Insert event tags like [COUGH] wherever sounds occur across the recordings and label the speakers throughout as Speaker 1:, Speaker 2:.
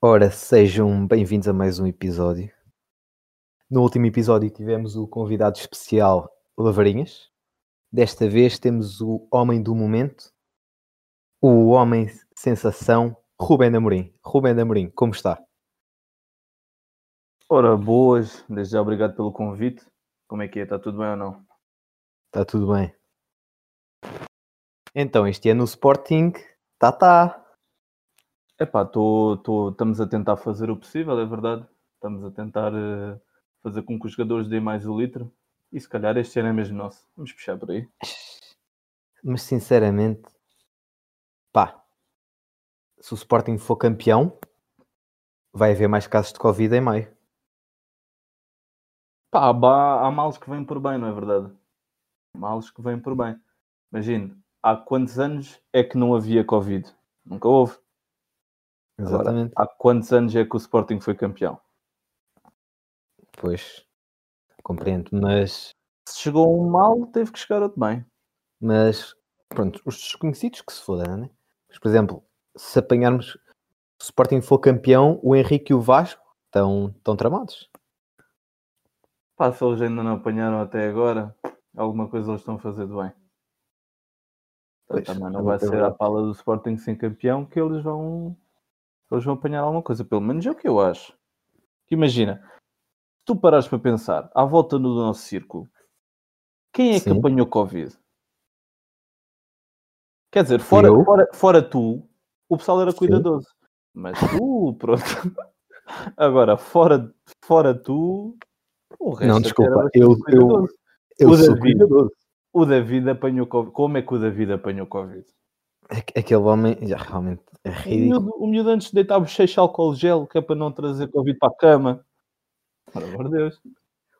Speaker 1: Ora, sejam bem-vindos a mais um episódio. No último episódio tivemos o convidado especial Lavarinhas. Desta vez temos o homem do momento, o homem sensação, Rubén Amorim. Rubén Amorim, como está?
Speaker 2: Ora, boas, desde já obrigado pelo convite. Como é que é? Está tudo bem ou não?
Speaker 1: Está tudo bem. Então, este ano o Sporting tá tá.
Speaker 2: Epá, tô, tô, estamos a tentar fazer o possível, é verdade. Estamos a tentar uh, fazer com que os jogadores deem mais o litro. E se calhar este ano é mesmo nosso. Vamos puxar por aí.
Speaker 1: Mas sinceramente, pá, se o Sporting for campeão, vai haver mais casos de Covid em maio.
Speaker 2: Pá, há, males que vêm por bem, não é verdade? Males que vêm por bem. Imagine, há quantos anos é que não havia Covid? Nunca houve.
Speaker 1: Exatamente.
Speaker 2: Agora, há quantos anos é que o Sporting foi campeão?
Speaker 1: Pois, compreendo, mas.
Speaker 2: Se chegou um mal, teve que chegar outro bem.
Speaker 1: Mas, pronto, os desconhecidos que se fodam, né? Mas, por exemplo, se apanharmos. Se o Sporting for campeão, o Henrique e o Vasco estão, estão tramados.
Speaker 2: Pá, se eles ainda não apanharam até agora, alguma coisa eles estão a fazer de bem. Pois, também não vai ser a pala do Sporting sem campeão que eles vão eles vão apanhar alguma coisa, pelo menos é o que eu acho. Imagina, se tu parares para pensar, à volta do nosso círculo, quem é Sim. que apanhou Covid? Quer dizer, fora, fora, fora tu, o pessoal era cuidadoso. Sim. Mas tu, pronto. [LAUGHS] Agora, fora, fora tu,
Speaker 1: o resto Não, desculpa, eu, eu, eu,
Speaker 2: o David, o David apanhou Covid. Como é que o David apanhou Covid?
Speaker 1: Aquele homem, já, realmente, é ridículo.
Speaker 2: O miúdo, o miúdo antes de deitar bochecha álcool gel, que é para não trazer Covid para a cama. Por amor de Deus.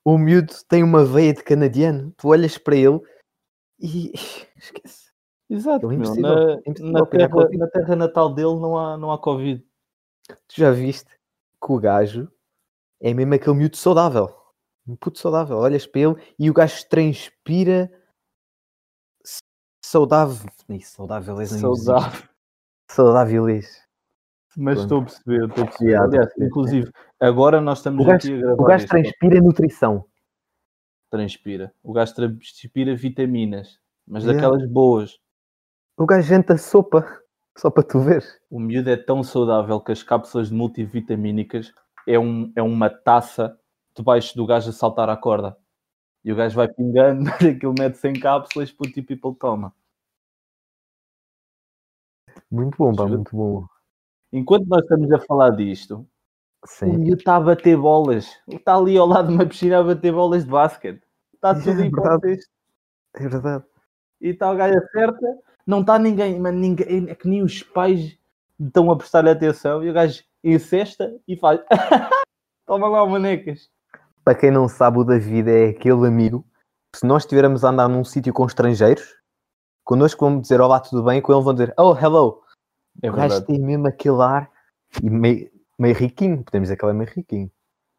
Speaker 1: O miúdo tem uma veia de canadiano. Tu olhas para ele e [LAUGHS] esquece.
Speaker 2: Exato. É na, é na, terra, na, terra, natal dele não há, não há Covid.
Speaker 1: Tu já viste que o gajo é mesmo aquele miúdo saudável. Um puto saudável. Olhas para ele e o gajo transpira saudável. Isso, saudável é
Speaker 2: saudável.
Speaker 1: Saudável é
Speaker 2: Mas estou a perceber, estou a perceber. Aliás, inclusive, agora nós estamos
Speaker 1: o gajo,
Speaker 2: aqui a gravar.
Speaker 1: O gajo transpira nutrição.
Speaker 2: Transpira. O gajo transpira vitaminas, mas yeah. daquelas boas.
Speaker 1: O gajo janta sopa, só para tu ver.
Speaker 2: O miúdo é tão saudável que as cápsulas de multivitamínicas é, um, é uma taça debaixo do gajo a saltar a corda. E o gajo vai pingando, [LAUGHS] aquilo mete 100 cápsulas, puto e people toma.
Speaker 1: Muito bom, pá, muito bom.
Speaker 2: Enquanto nós estamos a falar disto,
Speaker 1: Sim.
Speaker 2: o miúdo está a bater bolas. Está ali ao lado de uma piscina a bater bolas de basquete. Está [LAUGHS] tudo é em
Speaker 1: contexto. É verdade.
Speaker 2: E está o gajo acerta, não está ninguém, mas ninguém, é que nem os pais estão a prestar atenção e o gajo incesta e faz [LAUGHS] toma lá manecas.
Speaker 1: Para quem não sabe, o David é aquele amigo. Se nós estivermos a andar num sítio com estrangeiros, connosco vamos dizer olá, tudo bem, com ele vão dizer oh, hello. É o gajo tem mesmo aquele ar e meio, meio riquinho, podemos dizer que ele é meio riquinho.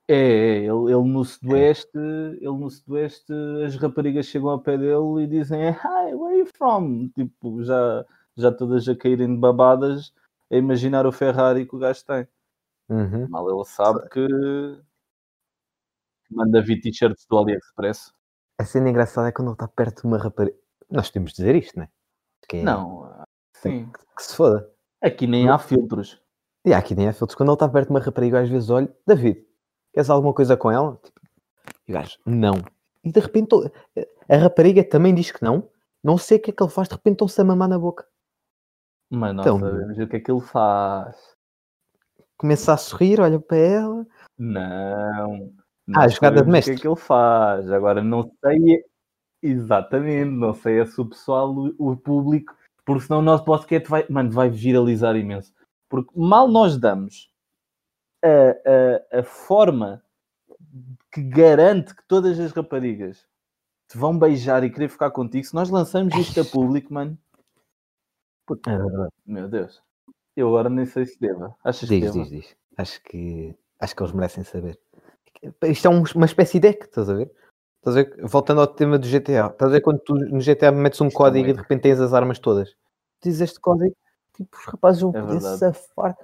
Speaker 2: É, é ele, ele, no Sudoeste, é. ele no Sudoeste, as raparigas chegam ao pé dele e dizem Hi, where are you from? Tipo, já, já todas a caírem de babadas a imaginar o Ferrari que o gajo tem.
Speaker 1: Uhum.
Speaker 2: Mal ele sabe que manda vir t-shirts do AliExpress.
Speaker 1: A cena engraçada é quando ele está perto de uma rapariga. Nós temos de dizer isto, não é?
Speaker 2: Não, sim.
Speaker 1: Que, que, se foda.
Speaker 2: Aqui nem não. há filtros.
Speaker 1: E aqui nem há filtros. Quando ele está perto de uma rapariga, às vezes olho, David, queres alguma coisa com ela? Tipo, e o gajo, não. E de repente a rapariga também diz que não. Não sei o que é que ele faz, de repente estão-se a mamar na boca.
Speaker 2: Mas nós então, sabemos o que é que ele faz.
Speaker 1: Começa a sorrir, olha para ela.
Speaker 2: Não.
Speaker 1: Ah, jogada de mestre.
Speaker 2: O que é que ele faz? Agora não sei exatamente, não sei se o pessoal, o, público, porque senão o nosso podcast vai, mano, vai viralizar imenso. Porque mal nós damos a, a, a forma que garante que todas as raparigas te vão beijar e querer ficar contigo, se nós lançamos isto a público, mano.
Speaker 1: Puta, é verdade.
Speaker 2: Meu Deus. Eu agora nem sei se deva. Achas
Speaker 1: diz,
Speaker 2: que deva?
Speaker 1: Diz, diz. Acho que, acho que eles merecem saber. Isto é um, uma espécie de deck, estás a ver? Estás a ver? Voltando ao tema do GTA. Estás a ver quando tu no GTA metes um Isto código é. e de repente tens as armas todas? Dizes este código, tipo, os rapazes vão é poder safar.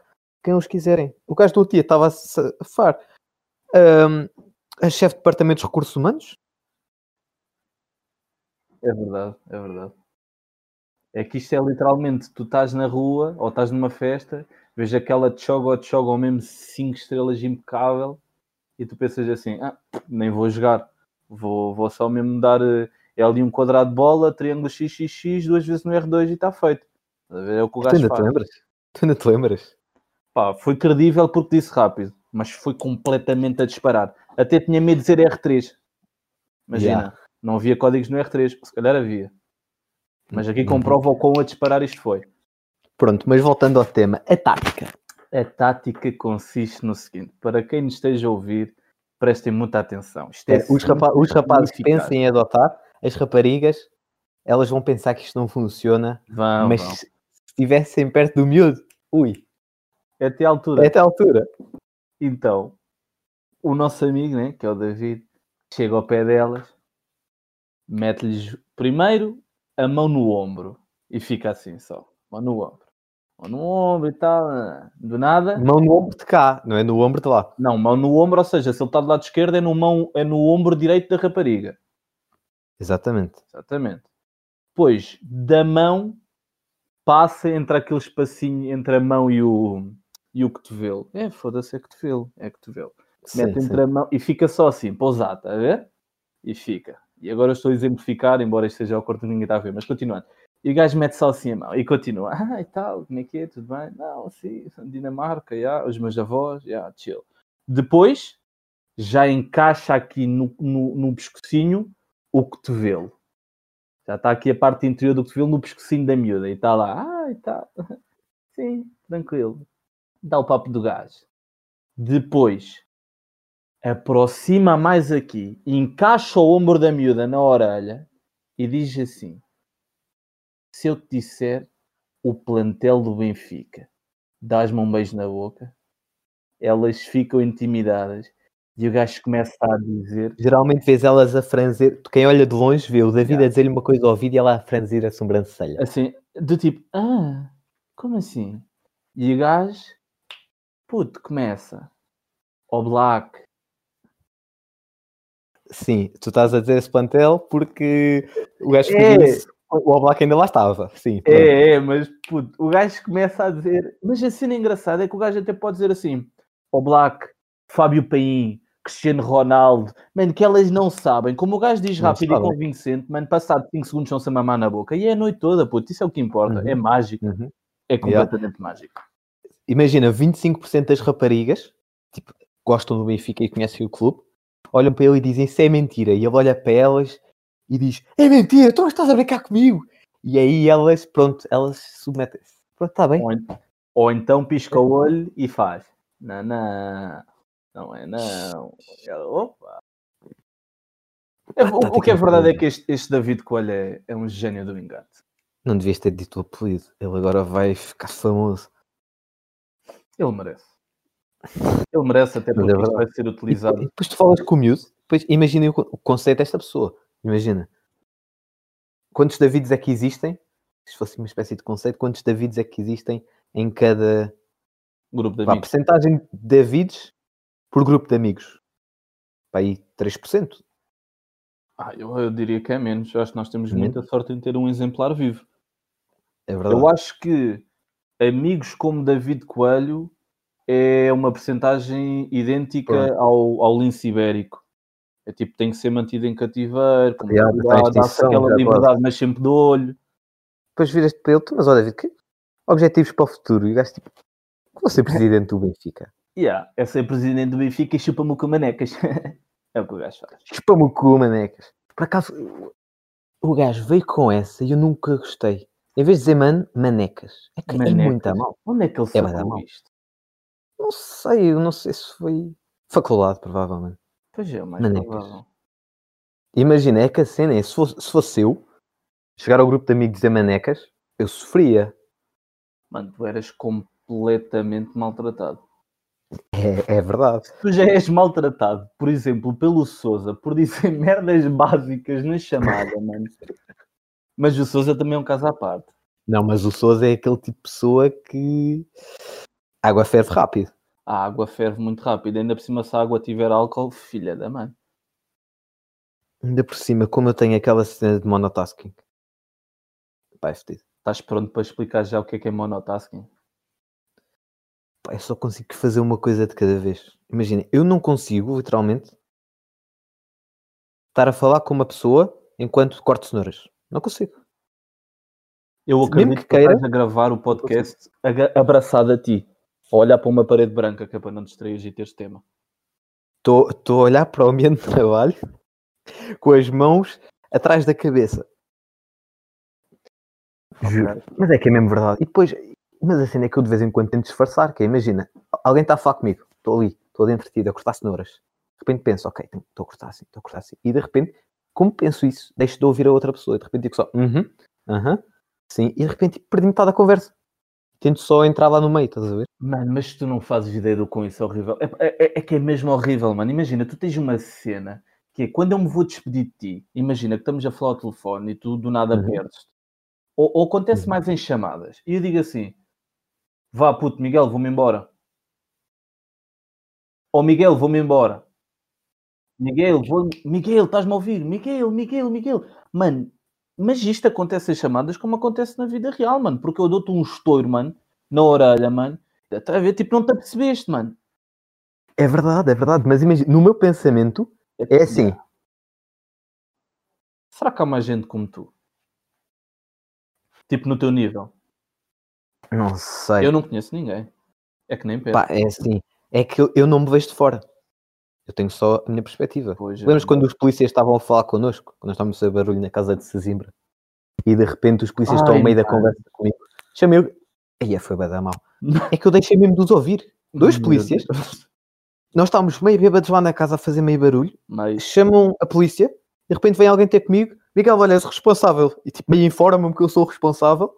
Speaker 1: quem eles quiserem. O gajo do dia estava a safar um, a chefe de departamento de recursos humanos.
Speaker 2: É verdade, é verdade. É que isto é literalmente, tu estás na rua ou estás numa festa, vês aquela choga ou choga ou mesmo 5 estrelas impecável e tu pensas assim, ah, nem vou jogar, vou, vou só mesmo dar eh, é ali um quadrado de bola, triângulo XXX, duas vezes no R2 e está feito. É o que o gajo
Speaker 1: tu ainda
Speaker 2: faz.
Speaker 1: te lembras? Tu ainda te lembras?
Speaker 2: Pá, foi credível porque disse rápido, mas foi completamente a disparar. Até tinha medo de dizer R3. Imagina,
Speaker 1: Yeah.
Speaker 2: não havia códigos no R3, se calhar havia. Mas aqui
Speaker 1: Uhum.
Speaker 2: comprova o quão a disparar isto foi.
Speaker 1: Pronto, mas voltando ao tema, a tática.
Speaker 2: A tática consiste no seguinte: para quem nos esteja a ouvir, prestem muita atenção. É
Speaker 1: É, os, rapa- os rapazes pensem em adotar, as raparigas, elas vão pensar que isto não funciona,
Speaker 2: Vão,
Speaker 1: mas
Speaker 2: vão.
Speaker 1: se estivessem perto do miúdo, ui,
Speaker 2: Até à altura.
Speaker 1: até a altura.
Speaker 2: Então, o nosso amigo, né, que é o David, chega ao pé delas, mete-lhes primeiro a mão no ombro e fica assim só, mão no ombro, mão no ombro e tal, ah, do nada.
Speaker 1: Mão no ombro de cá, não é no ombro de lá.
Speaker 2: Não, mão no ombro, ou seja, se ele está do lado esquerdo é no, mão, é no ombro direito da rapariga.
Speaker 1: Exatamente.
Speaker 2: Exatamente. Depois, da mão, passa entre aquele espacinho entre a mão e o, e o cotovelo. É, foda-se, é cotovelo, é cotovelo.
Speaker 1: Sim,
Speaker 2: mete
Speaker 1: sim.
Speaker 2: entre a mão e fica só assim, pousado, está a ver? E fica. E agora estou a exemplificar, embora isto seja ao corte ninguém está a ver, mas continuando. E o gajo mete só assim a mão e continua. [LAUGHS] Ah, e tal, como é que é? Tudo bem? Não, sim, Dinamarca, já, os meus avós, já, chill. Depois, já encaixa aqui no, no, no pescocinho o cotovelo. Já está aqui a parte interior do cotovelo no pescocinho da miúda. E está lá, ah, e tal. [LAUGHS] Sim, tranquilo. Dá o papo do gajo. Depois, aproxima mais aqui, encaixa o ombro da miúda na orelha e diz assim: Se eu te disser o plantel do Benfica, dás-me um beijo na boca, elas ficam intimidadas e o gajo começa a dizer:
Speaker 1: Geralmente vês elas a franzir, quem olha de longe vê o David a dizer-lhe uma coisa ao ouvido e ela a franzir a sobrancelha.
Speaker 2: assim, do tipo, ah, como assim? E o gajo, puto, começa. O Black,
Speaker 1: Sim, tu estás a dizer esse plantel porque o gajo
Speaker 2: É.
Speaker 1: disse, o Oblak ainda lá estava. Sim, pronto.
Speaker 2: É, é, mas puto, o gajo começa a dizer. Mas a cena engraçada é que o gajo até pode dizer assim: o Black, Fábio Paim, Cristiano Ronaldo, mano, que elas não sabem. Como o gajo diz
Speaker 1: Não
Speaker 2: rápido e convincente, mano, passado 5 segundos estão-se a mamar na boca. E é a noite toda, puto, isso é o que importa.
Speaker 1: Uhum.
Speaker 2: É mágico,
Speaker 1: Uhum.
Speaker 2: é completamente mágico.
Speaker 1: Imagina, 25% das raparigas tipo, gostam do Benfica e conhecem o clube, olham para ele e dizem isso é mentira. E ele olha para elas e diz: É mentira, tu não estás a brincar comigo. E aí elas, pronto, elas se submetem-se. Pronto, está bem.
Speaker 2: Ou, en- ou então pisca o olho e faz. Não, não, não é não. Ela, Opa. É, o, o que é verdade é que este, este David Coelho é, é um gênio do engano.
Speaker 1: Não devias ter dito o apelido. Ele agora vai ficar famoso.
Speaker 2: Ele merece. Ele merece até
Speaker 1: é
Speaker 2: porque
Speaker 1: verdade.
Speaker 2: vai ser utilizado.
Speaker 1: e depois tu falas com o miúdo, depois imaginem o, o conceito desta pessoa. Imagina. Quantos Davids é que existem? Se fosse uma espécie de conceito, quantos Davids é que existem em cada
Speaker 2: Grupo de amigos.
Speaker 1: percentagem de Davids por grupo de amigos? Para aí 3%.
Speaker 2: Ah, eu, eu diria que é menos. Eu acho que nós temos
Speaker 1: É
Speaker 2: muita sorte em ter um exemplar vivo.
Speaker 1: É verdade.
Speaker 2: Eu acho que amigos como David Coelho é uma percentagem idêntica
Speaker 1: Pronto.
Speaker 2: ao, ao lince ibérico. É tipo, tem que ser mantido em cativeiro, com
Speaker 1: Yeah,
Speaker 2: dá-se aquela
Speaker 1: já
Speaker 2: liberdade, mas sempre de olho.
Speaker 1: Depois viras-te para ele, tu, mas olha, David, que objetivos para o futuro? E o gajo tipo, vou ser presidente do Benfica.
Speaker 2: Yeah, é ser presidente do Benfica e chupa-me com manecas. [LAUGHS] é o que o gajo faz.
Speaker 1: Chupa-me o cu, manecas. Por acaso, o gajo veio com essa e eu nunca gostei. Em vez de dizer man, manecas. É que é
Speaker 2: Manecas.
Speaker 1: muito a mal.
Speaker 2: Onde é que ele
Speaker 1: É
Speaker 2: sacou
Speaker 1: mau.
Speaker 2: isto?
Speaker 1: Não sei, eu não sei se foi faculdade, provavelmente.
Speaker 2: Pois é, o mais
Speaker 1: Manecas. Imagina, é que a cena é, se fosse, se fosse eu, chegar ao grupo de amigos e manecas, eu sofria.
Speaker 2: Mano, tu eras completamente maltratado.
Speaker 1: É, é verdade.
Speaker 2: Tu já és maltratado, por exemplo, pelo Souza, por dizer [LAUGHS] merdas básicas na chamada, mano. Mas o Souza também é um caso à parte.
Speaker 1: Não, mas o Souza é aquele tipo de pessoa que A água ferve rápido.
Speaker 2: A água ferve muito rápido. Ainda por cima, se a água tiver álcool, filha da mãe.
Speaker 1: Ainda por cima, como eu tenho aquela cena de monotasking. Pá, é fedido.
Speaker 2: Estás pronto para explicar já o que é que é monotasking?
Speaker 1: Pá, eu só consigo fazer uma coisa de cada vez. Imagina, eu não consigo, literalmente, estar a falar com uma pessoa enquanto corto cenouras. Não consigo.
Speaker 2: Eu
Speaker 1: Mesmo
Speaker 2: acredito
Speaker 1: que
Speaker 2: que,
Speaker 1: queira,
Speaker 2: estás a gravar o podcast abraçado a ti. A olhar para uma parede branca, que é para não distrair e teres tema.
Speaker 1: Estou a olhar para o ambiente de trabalho com as mãos atrás da cabeça. Juro. Mas é que é mesmo verdade. E depois, mas a cena é que eu de vez em quando tento disfarçar, que é, imagina, alguém está a falar comigo, estou ali, estou entretido a cortar cenouras. De repente penso, ok, estou a cortar assim, estou a cortar assim. E de repente, como penso isso, deixo de ouvir a outra pessoa. E de repente digo só, uhum, aham, sim. E de repente perdi metade da conversa. Tento só entrar lá no meio, estás a ver?
Speaker 2: Mano, mas tu não fazes ideia do com isso é horrível. É, é- é que é mesmo horrível, mano. Imagina, tu tens uma cena que é quando eu me vou despedir de ti, imagina que estamos a falar ao telefone e tu do nada
Speaker 1: Uhum.
Speaker 2: perdes. Ou, ou acontece
Speaker 1: Uhum.
Speaker 2: mais em chamadas. E eu digo assim: vá puto, Miguel, vou-me embora. Ou Miguel, vou-me embora. Miguel, vou... Miguel, estás-me a ouvir? Miguel, Miguel, Miguel. Mano, mas isto acontece em chamadas como acontece na vida real, mano. Porque eu dou-te um estouro, mano, na orelha, mano. Está a ver? Tipo, não te apercebeste, mano.
Speaker 1: É verdade, é verdade. Mas imagina, no meu pensamento, é assim.
Speaker 2: Será que há mais gente como tu? Tipo, no teu nível?
Speaker 1: Não sei.
Speaker 2: Eu não conheço ninguém. É que nem Pedro.
Speaker 1: Pá, é assim. É que eu, eu não me vejo de fora. Eu tenho só a minha perspectiva.
Speaker 2: Pois, é.
Speaker 1: Lembras quando os polícias estavam a falar connosco? Quando nós estávamos a fazer barulho na casa de Sesimbra? E de repente os polícias estão
Speaker 2: Ai,
Speaker 1: ao meio da conversa comigo. Chamei eu. Aí foi bem da mal. [LAUGHS] É que eu deixei mesmo de os ouvir. Dois polícias. Nós estávamos meio bêbados lá na casa a fazer meio barulho.
Speaker 2: Mas
Speaker 1: Chamam a polícia. De repente vem alguém ter comigo. Miguel, olha, és o responsável. E tipo, meio informa-me que eu sou o responsável.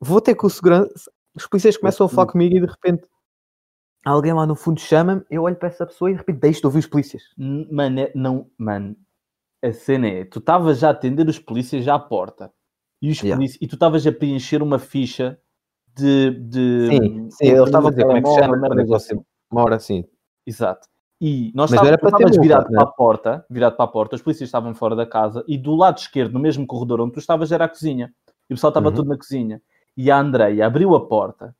Speaker 1: Vou ter com o segurança. Os polícias começam a falar comigo e de repente alguém lá no fundo chama-me. Eu olho para essa pessoa e de repente deixo de ouvir os polícias.
Speaker 2: N- Mano, é- não, mano, a cena é, tu estavas já a atender os polícias já à porta e, os
Speaker 1: Yeah.
Speaker 2: polícias, e tu estavas a preencher uma ficha de. de
Speaker 1: Sim, sim, eles estavam a dizer como é que se chama, você-
Speaker 2: assim.
Speaker 1: Uma hora assim.
Speaker 2: Exato. E nós
Speaker 1: Mas
Speaker 2: estávamos,
Speaker 1: para
Speaker 2: estavas virado
Speaker 1: né?
Speaker 2: para a porta, virado para a porta, os polícias estavam fora da casa e do lado esquerdo, no mesmo corredor onde tu estavas, era a cozinha. E o pessoal estava
Speaker 1: Uhum.
Speaker 2: tudo na cozinha. E a Andreia abriu a porta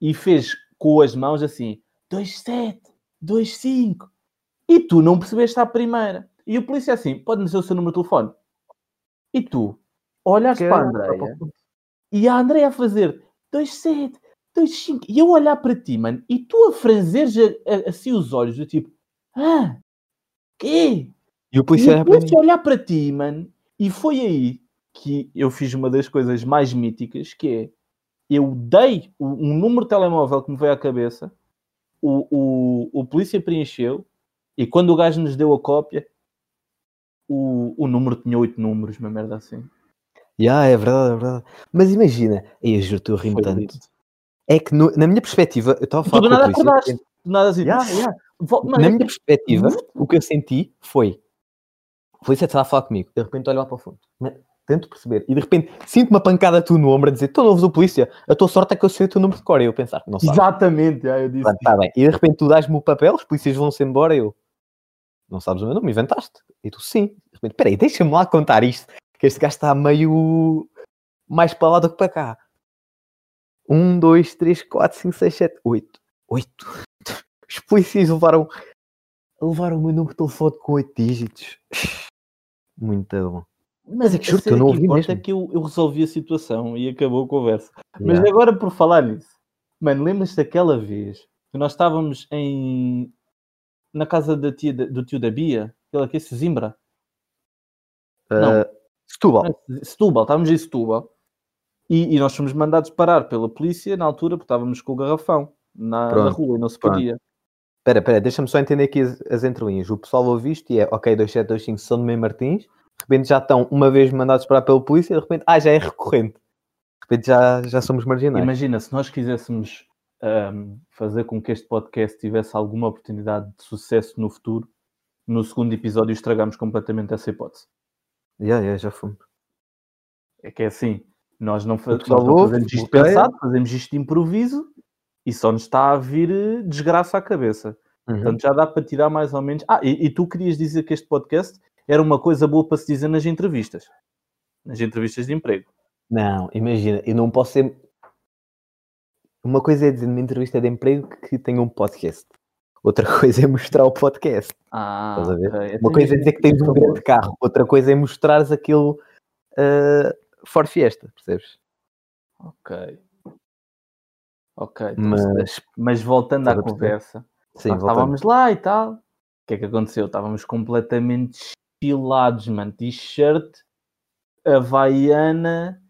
Speaker 2: e fez com as mãos assim: 27, 25. E tu não percebeste à primeira. E o polícia assim: pode-me dizer o seu número de telefone. E tu olhaste para a Andreia e a Andreia a fazer 27, 25. E eu olhar para ti, mano, e tu a franzeres a- a- assim os olhos, do tipo: ah, quê?
Speaker 1: E o
Speaker 2: E
Speaker 1: polícia
Speaker 2: eu
Speaker 1: era para mim.
Speaker 2: comecei a olhar para ti, mano, e foi aí que eu fiz uma das coisas mais míticas, que é, eu dei um número de telemóvel que me veio à cabeça, o, o, o polícia preencheu, e quando o gajo nos deu a cópia, o, o número tinha oito números, uma merda assim.
Speaker 1: Ya, é verdade, é verdade. Mas imagina, aí eu juro, eu rimo
Speaker 2: Foi
Speaker 1: tanto.
Speaker 2: lindo.
Speaker 1: É que no- na minha perspectiva, eu estava a
Speaker 2: Tu
Speaker 1: falar a
Speaker 2: nada
Speaker 1: polícia.
Speaker 2: acordaste, do nada assim, vol- mano,
Speaker 1: Na
Speaker 2: é
Speaker 1: minha perspectiva, o que eu senti foi a polícia estava a falar comigo, de repente olho lá para o fundo? Tento perceber, e de repente sinto uma pancada tu no ombro a dizer: Estou novo do polícia, a tua sorte é que eu sei o teu número de cor. E eu pensar: Não.
Speaker 2: Exatamente, já, eu disse.
Speaker 1: Pronto, tá bem. E de repente tu dás-me o papel, os polícias vão-se embora eu. Não sabes o meu nome, inventaste? E tu sim. De repente, peraí, deixa-me lá contar isto, que este gajo está meio mais para lá do que para cá. Um, dois, três, quatro, cinco, seis, sete, oito. Oito. Os polícias levaram, levaram o meu número de telefone com oito dígitos. Muito bom.
Speaker 2: Mas
Speaker 1: é que juro que eu não
Speaker 2: que
Speaker 1: ouvi
Speaker 2: importa
Speaker 1: mesmo.
Speaker 2: é que eu, eu resolvi a situação e acabou a conversa. Mas
Speaker 1: Yeah.
Speaker 2: agora por falar nisso, mano, lembras-te daquela vez que nós estávamos em na casa da tia, do tio da Bia, aquele aqui, Zimbra, não.
Speaker 1: Uh, Setúbal.
Speaker 2: Setúbal, estávamos em Setúbal e, e nós fomos mandados parar pela polícia na altura porque estávamos com o garrafão na, na
Speaker 1: Pronto,
Speaker 2: rua e não se podia.
Speaker 1: Espera, espera, deixa-me só entender aqui as, as entrelinhas. O pessoal ouve isto e é, ok, 2725 São Domingos Martins, de repente já estão uma vez mandados parar pela polícia, de repente, ah, já é recorrente. De repente já, já somos marginais.
Speaker 2: Imagina, se nós quiséssemos ahm, fazer com que este podcast tivesse alguma oportunidade de sucesso no futuro, no segundo episódio estragamos completamente essa hipótese.
Speaker 1: Já, já, já fomos.
Speaker 2: É que é assim, nós não, fa nós não fazemos isto pensado, fazemos isto de improviso e só nos está a vir eh, desgraça à cabeça.
Speaker 1: Uhum.
Speaker 2: Portanto, já dá para tirar mais ou menos. Ah, e, e tu querias dizer que este podcast era uma coisa boa para se dizer nas entrevistas, nas entrevistas de emprego.
Speaker 1: Não, imagina, eu não posso ser. Uma coisa é dizer numa entrevista de emprego que tenho um podcast. Outra [LAUGHS] coisa é mostrar o podcast.
Speaker 2: Ah,
Speaker 1: Estás a ver?
Speaker 2: ok.
Speaker 1: Uma
Speaker 2: Então,
Speaker 1: coisa é dizer que tens um grande carro. Outra coisa é mostrares aquele uh, Ford Fiesta, percebes?
Speaker 2: Ok. Ok. então,
Speaker 1: Mas,
Speaker 2: Mas voltando à conversa,
Speaker 1: sim,
Speaker 2: nós
Speaker 1: voltando.
Speaker 2: estávamos lá e tal. O que é que aconteceu? Estávamos completamente espilados, mano. T-shirt, havaiana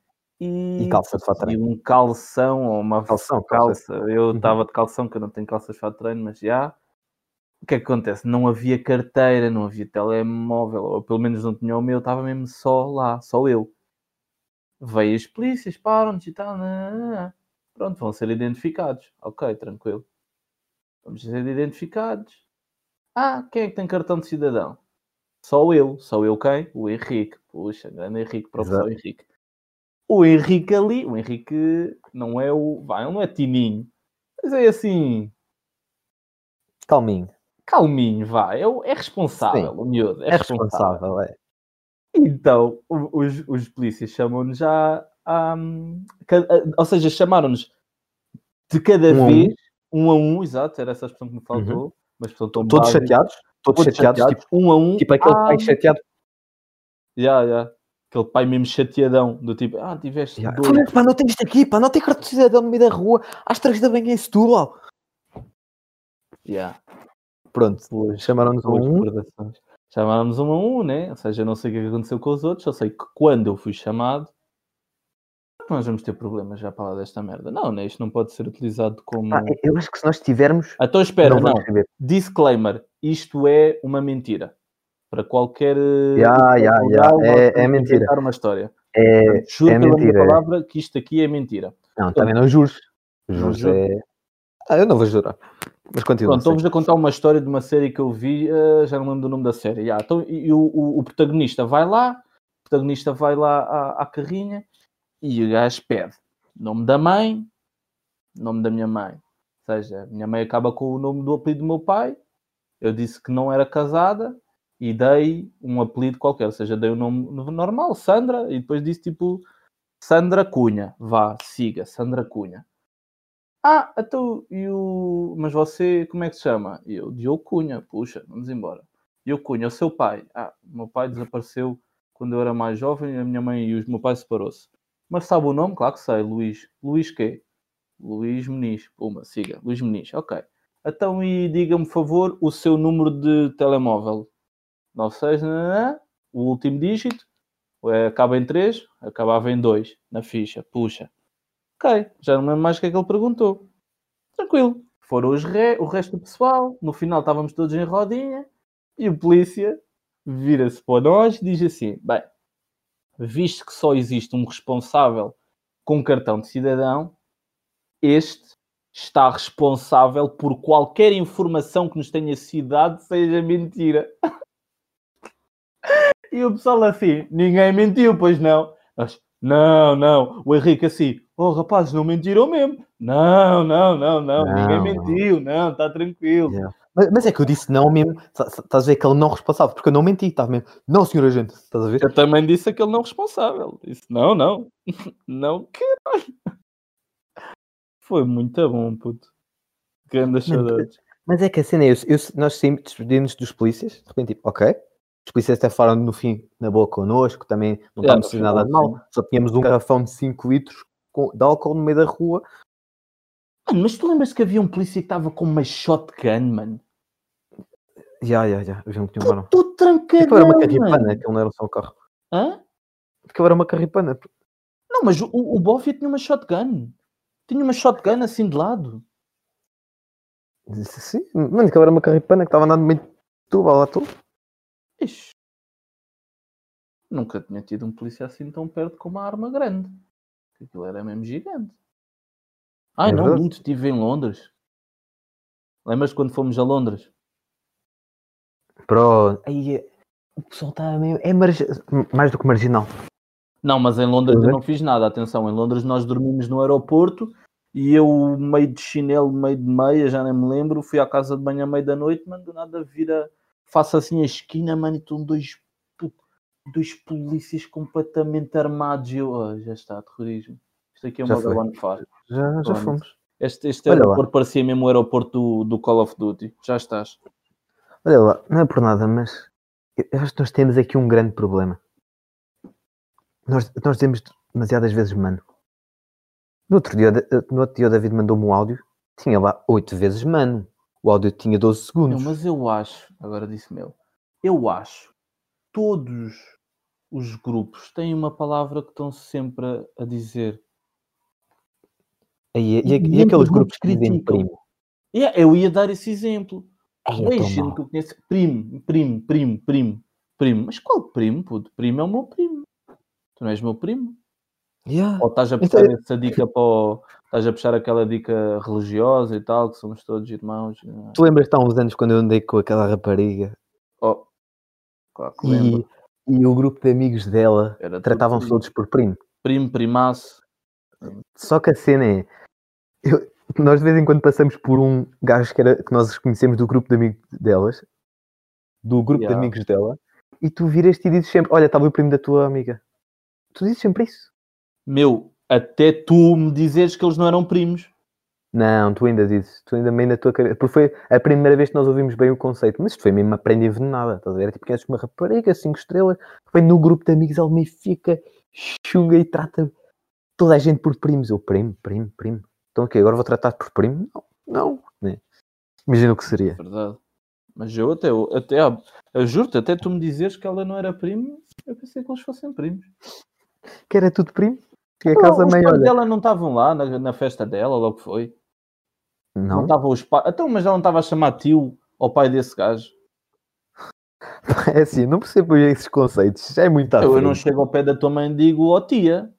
Speaker 2: e,
Speaker 1: E calça de fato de
Speaker 2: e
Speaker 1: treino.
Speaker 2: um calção ou uma
Speaker 1: Calção,
Speaker 2: calça. Eu
Speaker 1: Uhum.
Speaker 2: estava de calção, que eu não tenho calças de fato treino, mas já. O que é que acontece? Não havia carteira, não havia telemóvel, ou pelo menos não tinha o meu, estava mesmo só lá, só eu. Veio as polícias, param-nos e tal. nananana. Pronto, vão ser identificados. Ok, tranquilo. Vamos ser identificados. Ah, quem é que tem cartão de cidadão? Só eu. Só eu quem? O Henrique. Puxa, grande Henrique, professor
Speaker 1: Exato.
Speaker 2: Henrique. O Henrique ali, o Henrique não é o. Vai, ele não é tininho. Mas é assim,
Speaker 1: Calminho.
Speaker 2: calminho, vai. É, é responsável,
Speaker 1: Sim.
Speaker 2: o miúdo. É,
Speaker 1: É
Speaker 2: responsável.
Speaker 1: responsável, é.
Speaker 2: Então, os, os polícias chamam-nos já. a- ou seja, chamaram-nos de cada
Speaker 1: Um a um.
Speaker 2: vez, um a um, exato, era essa a expressão que me faltou. Mas expressão tão
Speaker 1: Todos chateados? Todos,
Speaker 2: Todos
Speaker 1: chateados,
Speaker 2: chateados,
Speaker 1: tipo,
Speaker 2: um a um.
Speaker 1: tipo aquele
Speaker 2: ah,
Speaker 1: pai chateado.
Speaker 2: já, já. Aquele pai mesmo chateadão, do tipo, ah, tiveste
Speaker 1: Já.
Speaker 2: dois.
Speaker 1: Foda-se, Pá, não tens aqui, pá, não tem cartão de cidadão no meio da rua, às três da manhã em Setúbal.
Speaker 2: Já.
Speaker 1: Pronto, chamaram-nos a
Speaker 2: boas
Speaker 1: um.
Speaker 2: Chamaram-nos um a um, né? Ou seja, eu não sei o é que aconteceu com os outros, só sei que quando eu fui chamado, nós vamos ter problemas já para lá desta merda. Não, né? Isto não pode ser utilizado como.
Speaker 1: Pá, eu acho que se nós tivermos,
Speaker 2: Então espera,
Speaker 1: não
Speaker 2: não. Disclaimer: isto é uma mentira. Para qualquer. lugar,
Speaker 1: ya,
Speaker 2: nós
Speaker 1: é- é
Speaker 2: que
Speaker 1: mentira.
Speaker 2: uma história.
Speaker 1: É,
Speaker 2: Portanto, Juro
Speaker 1: é
Speaker 2: pela minha
Speaker 1: mentira, é.
Speaker 2: palavra que isto aqui é mentira.
Speaker 1: não, também não Juros
Speaker 2: juro.
Speaker 1: é. Ah, eu não vou jurar. Mas continua.
Speaker 2: Pronto, estou-vos a contar uma história de uma série que eu vi, eh, já não lembro do nome da série. Ya, então, e, e o, o- o protagonista vai lá, o protagonista vai lá à, à carrinha e o gajo pede nome da mãe, nome da minha mãe. Ou seja, minha mãe acaba com o nome do apelido do meu pai. Eu disse que não era casada e dei um apelido qualquer, ou seja, dei o nome normal, Sandra, e depois disse tipo Sandra Cunha. Vá, siga, Sandra Cunha. Ah, então, e o... mas você, como é que se chama? E eu, Diogo Cunha, puxa, vamos embora. Diogo Cunha, o seu pai? Ah, o meu pai desapareceu quando eu era mais jovem, a minha mãe e o meu pai separou-se. Mas sabe o nome? Claro que sei, Luís. Luís quê? Luís Muniz. Uma, siga, Luís Muniz, ok. Então, e diga-me, por favor, o seu número de telemóvel. 96, nananã, o último dígito, é, acaba em 3, acabava em 2, na ficha, puxa. Ok, já não lembro mais o que é que ele perguntou. Tranquilo. Foram os re... o resto do pessoal. No final estávamos todos em rodinha. E o polícia vira-se para nós e diz assim: Bem, visto que só existe um responsável com cartão de cidadão, este está responsável por qualquer informação que nos tenha sido dada, seja mentira. [LAUGHS] E o pessoal assim, ninguém mentiu, pois não. Nós, não, não. O Henrique assim, oh rapazes, não mentiram mesmo. Não, não, não, não,
Speaker 1: Não,
Speaker 2: ninguém mentiu, não, está tranquilo.
Speaker 1: Yeah. Mas, mas é que eu disse não mesmo. Estás a ver que ele não responsável, porque eu não menti, estava mesmo. Não, senhor agente, estás a ver?
Speaker 2: Eu também disse aquele não responsável. Disse, não, não, [LAUGHS] não, caralho. Foi muito bom, puto. Grandes saudades.
Speaker 1: Mas é que a cena é, eu, eu- nós sempre despedimos dos polícias, de repente, tipo, ok. Os polícias até falaram no fim na boa connosco, também não estávamos fazer nada de mal, só tínhamos um garrafão de 5 litros de álcool no meio da rua.
Speaker 2: Mano, mas tu lembras que havia um polícia que estava com uma shotgun, mano?
Speaker 1: Já, já, já, eu já me tinha um
Speaker 2: Tudo trancadão,
Speaker 1: Aquilo era uma carripana, aquilo não era só um carro.
Speaker 2: Hã?
Speaker 1: Aquilo era uma carripana.
Speaker 2: Não, mas o, o Bófia tinha uma shotgun. Tinha uma shotgun assim de lado.
Speaker 1: Sim, mano, aquilo era uma carripana que estava andando meio tuba lá tudo.
Speaker 2: Ixi. Nunca tinha tido um polícia assim tão perto com uma arma grande. Aquilo era mesmo gigante. Ai
Speaker 1: É
Speaker 2: não,
Speaker 1: verdade.
Speaker 2: muito estive em Londres. Lembras quando fomos a Londres?
Speaker 1: Pronto. Aí, é- o pessoal está meio. É margi- mais do que marginal.
Speaker 2: Não, mas em Londres eu
Speaker 1: ver?
Speaker 2: não fiz nada. Atenção, em Londres nós dormimos no aeroporto e eu, meio de chinelo, meio de meia, já nem me lembro, fui à casa de banho à meia da noite, mano, do nada vira, faço assim a esquina, mano, e estão dois, dois polícias completamente armados. E eu, oh, já está, terrorismo. Isto aqui é uma galão de faro.
Speaker 1: Já, já fomos.
Speaker 2: Este, este
Speaker 1: Olha lá.
Speaker 2: aeroporto parecia mesmo o aeroporto do, do Call of Duty. Já estás.
Speaker 1: Olha lá, não é por nada, mas eu acho que nós temos aqui um grande problema. Nós, nós temos demasiadas vezes mano. No outro dia, no outro dia o David mandou-me um áudio, tinha lá oito vezes mano. O áudio tinha 12
Speaker 2: Não,
Speaker 1: segundos.
Speaker 2: mas eu acho, agora disse meu, eu acho todos os grupos têm uma palavra que estão sempre a, a dizer.
Speaker 1: E, e-
Speaker 2: E
Speaker 1: e aqueles
Speaker 2: grupos
Speaker 1: que dizem
Speaker 2: criticam.
Speaker 1: primo?
Speaker 2: Yeah, eu ia dar esse exemplo.
Speaker 1: Ai, é
Speaker 2: gente que eu conheço, primo, primo, primo, primo, primo. Mas qual primo, puto? Primo é o meu primo. Tu não és meu primo.
Speaker 1: Yeah.
Speaker 2: Ou estás a puxar essa dica para o... Estás a puxar aquela dica religiosa e tal, que somos todos irmãos.
Speaker 1: Tu lembras-te há uns anos quando eu andei com aquela rapariga
Speaker 2: Oh, claro que lembro.
Speaker 1: e, e o grupo de amigos dela tratavam-se todos por primo?
Speaker 2: Primo, primaço.
Speaker 1: Só que a cena é. eu- nós de vez em quando passamos por um gajo que, era, que nós conhecemos do grupo de amigos delas, do grupo
Speaker 2: Yeah.
Speaker 1: de amigos dela, e tu viras-te e dizes sempre: Olha, estava o primo da tua amiga. Tu dizes sempre isso.
Speaker 2: Meu, até tu me dizeres que eles não eram primos.
Speaker 1: Não, tu ainda dizes, tu ainda meio na tua cabeça. Porque foi a primeira vez que nós ouvimos bem o conceito, mas isto foi mesmo uma prenda envenenada, estás a ver? É Tipo, conheces uma rapariga, cinco estrelas, vem no grupo de amigos, ela me fica chunga e trata toda a gente por primos. Eu, primo, primo, primo. Então o quê? Agora vou tratar por primo? Não, não. Né? Imagina o que seria.
Speaker 2: Verdade. Mas eu até, até eu juro-te, até tu me dizeres que ela não era primo, eu pensei que eles fossem primos.
Speaker 1: Que era tudo primo? Que a casa
Speaker 2: os
Speaker 1: meio,
Speaker 2: pais dela não estavam lá na, na festa dela, logo foi. Não
Speaker 1: Não,
Speaker 2: estavam os pais. Então, mas ela não estava a chamar tio ao pai desse gajo. [LAUGHS]
Speaker 1: é assim, não percebo esses conceitos. Já é muito à
Speaker 2: Eu, eu não chego ao pé da tua mãe e digo, ó tia.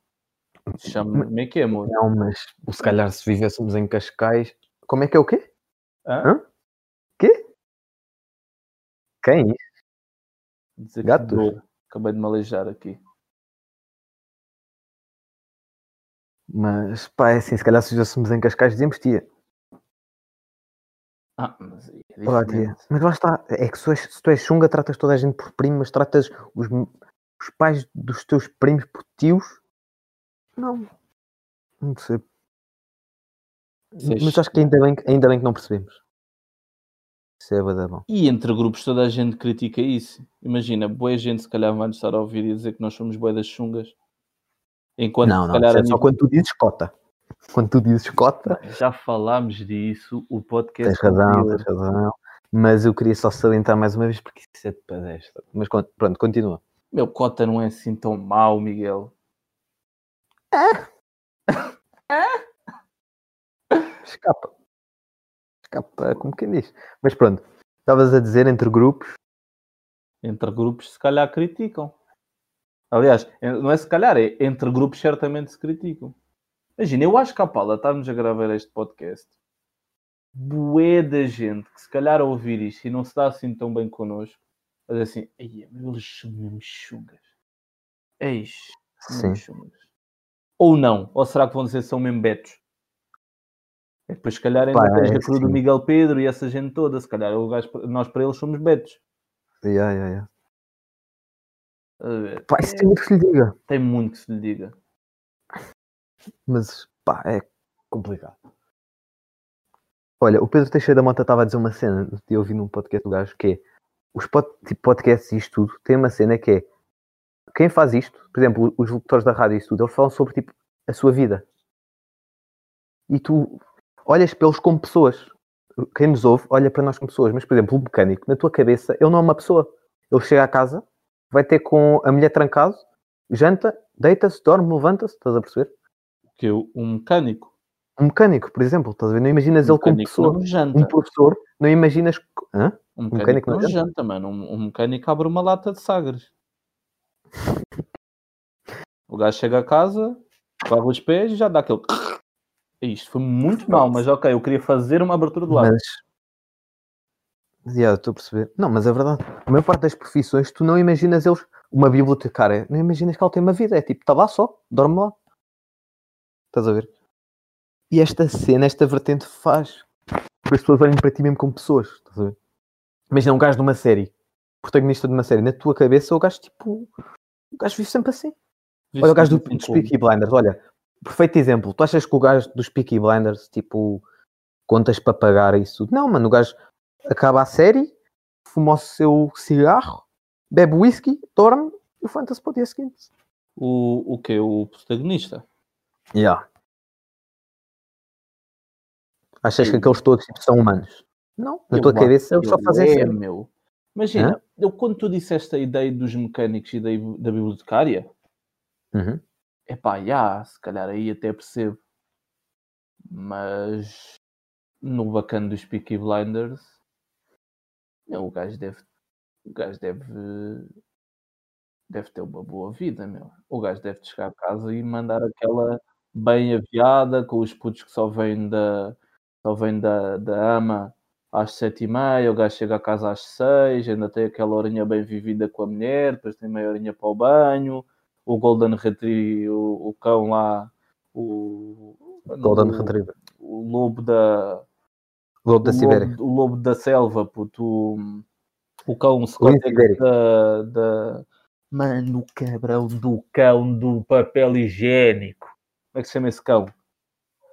Speaker 2: Chama-me, como é que é, amor?
Speaker 1: Não, mas se calhar se vivêssemos em Cascais. Como é que é o quê?
Speaker 2: Hã?
Speaker 1: Hã? Quê? Quem?
Speaker 2: Dizer que
Speaker 1: Gatos?
Speaker 2: dor. Acabei de me aleijar aqui.
Speaker 1: Mas pá, é assim, se calhar se vivêssemos em Cascais dizemos tia.
Speaker 2: Ah, mas é
Speaker 1: Olá, tia. Mas lá está, é que se tu, és, se tu és chunga, tratas toda a gente por primo, mas tratas os, os pais dos teus primos por tios? Não. Não sei.
Speaker 2: Isso é
Speaker 1: Mas acho que ainda bem, que- ainda bem que não percebemos. Isso é bom.
Speaker 2: E entre grupos toda a gente critica isso. Imagina, boa gente se calhar vai nos estar a ouvir e dizer que nós somos boas das chungas. Enquanto
Speaker 1: não,
Speaker 2: se
Speaker 1: não,
Speaker 2: calhar
Speaker 1: é só quando tu dizes cota. Quando tu dizes cota,
Speaker 2: já falámos disso, o podcast
Speaker 1: tens razão,
Speaker 2: anterior.
Speaker 1: tens razão. Mas eu queria só salientar mais uma vez porque isso é de pedestre. Mas pronto, continua.
Speaker 2: Meu cota não é assim tão mau, Miguel.
Speaker 1: Escapa. Escapa, como quem diz. Mas pronto, estavas a dizer entre grupos.
Speaker 2: Entre grupos se calhar criticam. Aliás, en- não é se calhar, é entre grupos certamente se criticam. Imagina, eu acho que a Paula estávamos a gravar este podcast. Bué da gente que se calhar a ouvir isto e não se dá assim tão bem connosco. Mas assim, "Ei, meu, eles são mesmo chungas. Eis,
Speaker 1: Sim.
Speaker 2: mesmo chungas. Ou não? Ou será que vão dizer que são mesmo betos? É depois, se calhar, ainda
Speaker 1: Pá,
Speaker 2: tens
Speaker 1: é
Speaker 2: a cruz do
Speaker 1: assim.
Speaker 2: Miguel Pedro e essa gente toda. Se calhar, gajo- nós para eles somos betos.
Speaker 1: Yeah, yeah, yeah.
Speaker 2: Ver?
Speaker 1: Pá, isso tem muito que se lhe diga.
Speaker 2: Tem muito que se lhe diga.
Speaker 1: Mas pá, é complicado. Olha, o Pedro Teixeira da Mota estava a dizer uma cena eu ouvi num podcast do gajo que é os pod, tipo, podcasts e isto tudo tem uma cena que é quem faz isto, por exemplo, os locutores da rádio e tudo, eles falam sobre tipo a sua vida. E tu olhas para eles como pessoas. Quem nos ouve olha para nós como pessoas, mas por exemplo, o mecânico, na tua cabeça, ele não é uma pessoa. Ele chega à casa, vai ter com a mulher trancado, janta, deita-se, dorme, levanta-se, estás a perceber?
Speaker 2: Que eu, um mecânico.
Speaker 1: Um mecânico, por exemplo, estás a ver? Não imaginas
Speaker 2: Um
Speaker 1: ele como pessoa.
Speaker 2: janta.
Speaker 1: Um professor, não imaginas. Hã?
Speaker 2: Um
Speaker 1: mecânico
Speaker 2: mecânico
Speaker 1: não
Speaker 2: não janta, mano. Um, um mecânico abre uma lata de sagres. O gajo chega a casa, lava os pés e já dá aquele. [CLEARS THROAT] Isto foi muito mal, mas ok, eu queria fazer uma abertura de lata.
Speaker 1: Mas. Yeah, estou a perceber. Não, mas é verdade. A maior parte das profissões, tu não imaginas eles. Uma bibliotecária, não imaginas que ela tem uma vida. É tipo, está lá só, dorme lá. Estás a ver? E esta cena, esta vertente faz que as pessoas olhem para ti mesmo como pessoas. Estás a ver? Imagina um gajo de uma série, protagonista de uma série, na tua cabeça o gajo tipo. O gajo vive sempre assim. Olha o gajo do, dos Peaky Blinders, olha, perfeito exemplo. Tu achas que o gajo dos Peaky Blinders, tipo, contas para pagar isso? Não, mano, o gajo acaba a série, fuma o seu cigarro, bebe whisky, dorme e levanta-se para o dia seguinte.
Speaker 2: O, o que? O protagonista?
Speaker 1: Yeah. Achas que aqueles todos tipo, são humanos? Não, na
Speaker 2: Eu
Speaker 1: tua cabeça eles
Speaker 2: que
Speaker 1: só fazem
Speaker 2: é,
Speaker 1: série.
Speaker 2: meu. Imagina, eu, quando tu disseste a ideia dos mecânicos e da, da bibliotecária,
Speaker 1: Uhum.
Speaker 2: epá, já, se calhar aí até percebo. Mas no bacana dos Peaky Blinders, meu, o gajo deve, o gajo deve, deve ter uma boa vida, meu. O gajo deve chegar a casa e mandar aquela bem aviada com os putos que só vêm da, só vêm da, da ama às sete e meia, o gajo chega a casa às seis, ainda tem aquela horinha bem vivida com a mulher, depois tem meia horinha para o banho, o Golden Retriever, o, o cão lá, o,
Speaker 1: Golden
Speaker 2: o-
Speaker 1: Retriever.
Speaker 2: o lobo da
Speaker 1: Lobo da
Speaker 2: o
Speaker 1: Sibéria.
Speaker 2: lobo, o lobo da selva, puto, o, o cão Scott da, da mano, o cabrão do cão do papel higiênico. Como é que se chama esse cão?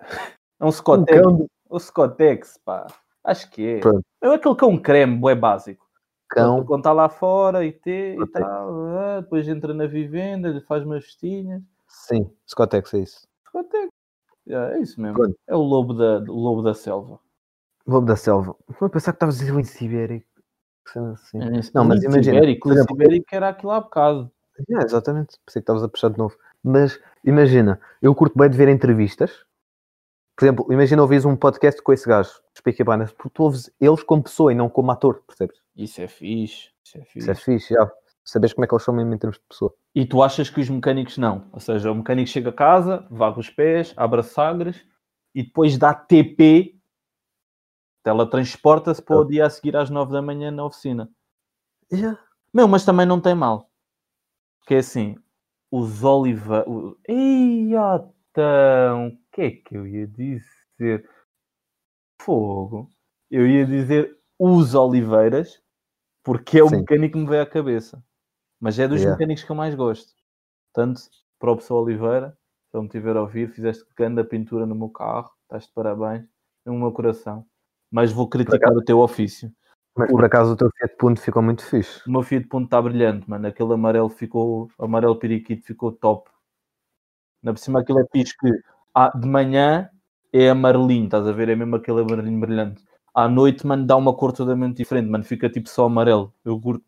Speaker 2: [LAUGHS] É um Scottex. O Scottex, pá. Acho que é.
Speaker 1: Pronto.
Speaker 2: É aquele cão creme, é básico.
Speaker 1: Cão.
Speaker 2: Quando está lá fora e, te, e tal, ah, depois entra na vivenda, lhe faz umas festinhas.
Speaker 1: Sim, Scottex é isso.
Speaker 2: Scottex. Yeah, é isso mesmo.
Speaker 1: Pronto.
Speaker 2: É o lobo da, o lobo da selva.
Speaker 1: Lobo da Selva. Vou pensar que estavas a dizer o Sibéria. Que cena assim.
Speaker 2: É
Speaker 1: Não, mas imagina,
Speaker 2: Ibérico,
Speaker 1: por
Speaker 2: Lince
Speaker 1: exemplo,
Speaker 2: Ibérico era aquilo há bocado.
Speaker 1: É, exatamente. Pensei que estavas a puxar de novo. Mas imagina, eu curto bem de ver entrevistas. Por exemplo, imagina ouvires um podcast com esse gajo, os Peaky Blinders, porque tu ouves eles como pessoa e não como ator, percebes?
Speaker 2: Isso é fixe. Isso é fixe.
Speaker 1: Isso é fixe, já. Sabes como é que eles são mesmo em termos de pessoa.
Speaker 2: E tu achas que os mecânicos não? Ou seja, o mecânico chega a casa, varre os pés, abre as sagres e depois dá TP, teletransporta-se para o dia a seguir às 9 da manhã na oficina.
Speaker 1: Já.
Speaker 2: Meu, mas também não tem mal. Porque é assim, os Oliva... O... Ei, então, o que é que eu ia dizer? Fogo. Eu ia dizer os Oliveiras, porque é o
Speaker 1: Sim.
Speaker 2: mecânico que me veio à cabeça. Mas é dos
Speaker 1: Yeah.
Speaker 2: mecânicos que eu mais gosto. Portanto, para o pessoal Oliveira, se ele me tiver a ouvir, fizeste grande pintura no meu carro, estás de parabéns, no meu coração. Mas vou criticar o teu ofício.
Speaker 1: Mas por acaso o teu Fiat Punto ficou muito fixe.
Speaker 2: O meu fio de ponto está brilhante, mano. Aquele amarelo ficou, amarelo periquito ficou top. Na por cima aquilo é fixe que ah, de manhã é amarelinho, estás a ver? É mesmo aquele amarelinho brilhante. À noite, mano, dá uma cor totalmente diferente, mano. Fica tipo só amarelo. Eu curto.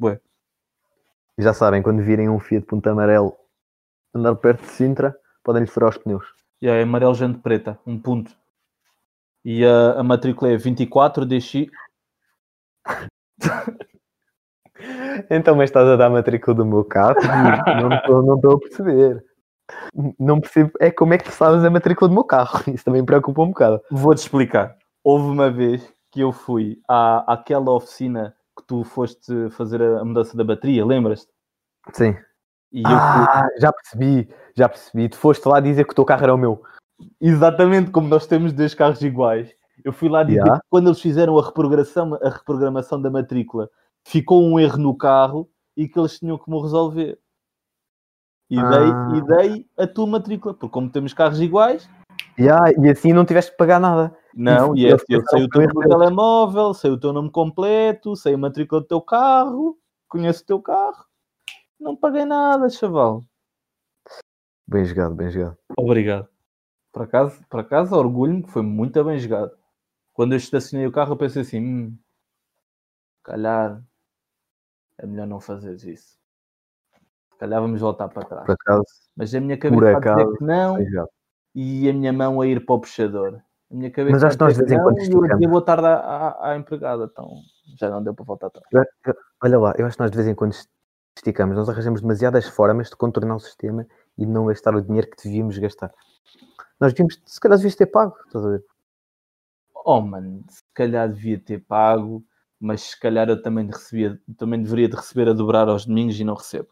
Speaker 1: E já sabem, quando virem um Fiat Punto amarelo andar perto de Sintra, podem-lhe furar os pneus.
Speaker 2: E é amarelo jante preta, um ponto. E a, a matrícula é 24 DX. [LAUGHS]
Speaker 1: Então, mas estás a dar a matrícula do meu carro? [LAUGHS] não estou a perceber. Não percebo. É como é que tu sabes a matrícula do meu carro? [LAUGHS] Isso também me preocupa um bocado.
Speaker 2: Vou-te explicar. Houve uma vez que eu fui à, àquela oficina que tu foste fazer a mudança da bateria, lembras-te?
Speaker 1: Sim.
Speaker 2: E eu fui,
Speaker 1: Ah, já percebi, já percebi. Tu foste lá dizer que o teu carro era o meu.
Speaker 2: exatamente como nós temos dois carros iguais. Eu fui lá dizer
Speaker 1: Yeah.
Speaker 2: que quando eles fizeram a reprogramação, a reprogramação da matrícula, ficou um erro no carro e que eles tinham que me resolver. E dei,
Speaker 1: Ah.
Speaker 2: e dei a tua matrícula, porque como temos carros iguais,
Speaker 1: Yeah, e assim não tiveste que pagar nada.
Speaker 2: não, e
Speaker 1: eu
Speaker 2: é, eu sei o teu número de telemóvel, sei o teu nome completo, sei a matrícula do teu carro, conheço o teu carro, não paguei nada, chaval.
Speaker 1: Bem jogado, bem jogado.
Speaker 2: Obrigado. Por acaso, por acaso orgulho-me que foi muito bem jogado. Quando eu estacionei o carro, eu pensei assim: hum, calhar é melhor não fazer isso. Se calhar vamos voltar para trás.
Speaker 1: Por acaso,
Speaker 2: Mas a minha cabeça a dizer que não
Speaker 1: jogado.
Speaker 2: e a minha mão a ir para o puxador. A minha cabeça
Speaker 1: Mas acho que nós de vez em quando
Speaker 2: não, e eu
Speaker 1: esticamos.
Speaker 2: boa tarde à, à, à empregada. Então já não deu para voltar atrás.
Speaker 1: Eu- Olha lá, eu acho que nós de vez em quando esticamos, nós arranjamos demasiadas formas de contornar o sistema e não gastar o dinheiro que devíamos gastar. Nós devíamos, se calhar devias ter pago, estás a ver?
Speaker 2: Oh, mano, se calhar devia ter pago, mas se calhar eu também, recebia, também deveria de receber a dobrar aos domingos e não recebo.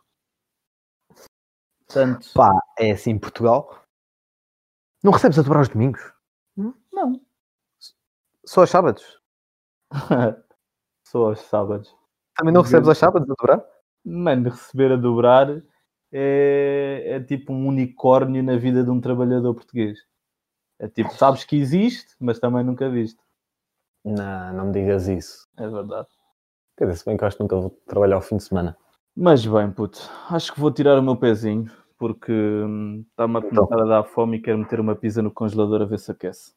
Speaker 2: Portanto,
Speaker 1: Pá, é assim em Portugal. Não recebes a dobrar aos domingos? Hum? Só aos sábados? [LAUGHS]
Speaker 2: Só aos sábados.
Speaker 1: Também não recebes aos sábados a dobrar?
Speaker 2: Mano, receber a dobrar é, é tipo um unicórnio na vida de um trabalhador português. É tipo, sabes que existe, mas também nunca viste.
Speaker 3: Não, não me digas isso.
Speaker 2: É verdade.
Speaker 3: Quer dizer, se bem que eu acho que nunca vou trabalhar ao fim de semana.
Speaker 2: Mas bem, puto, acho que vou tirar o meu pezinho porque hum, está-me a
Speaker 1: Então.
Speaker 2: começar a dar fome e quero meter uma pizza no congelador a ver se aquece.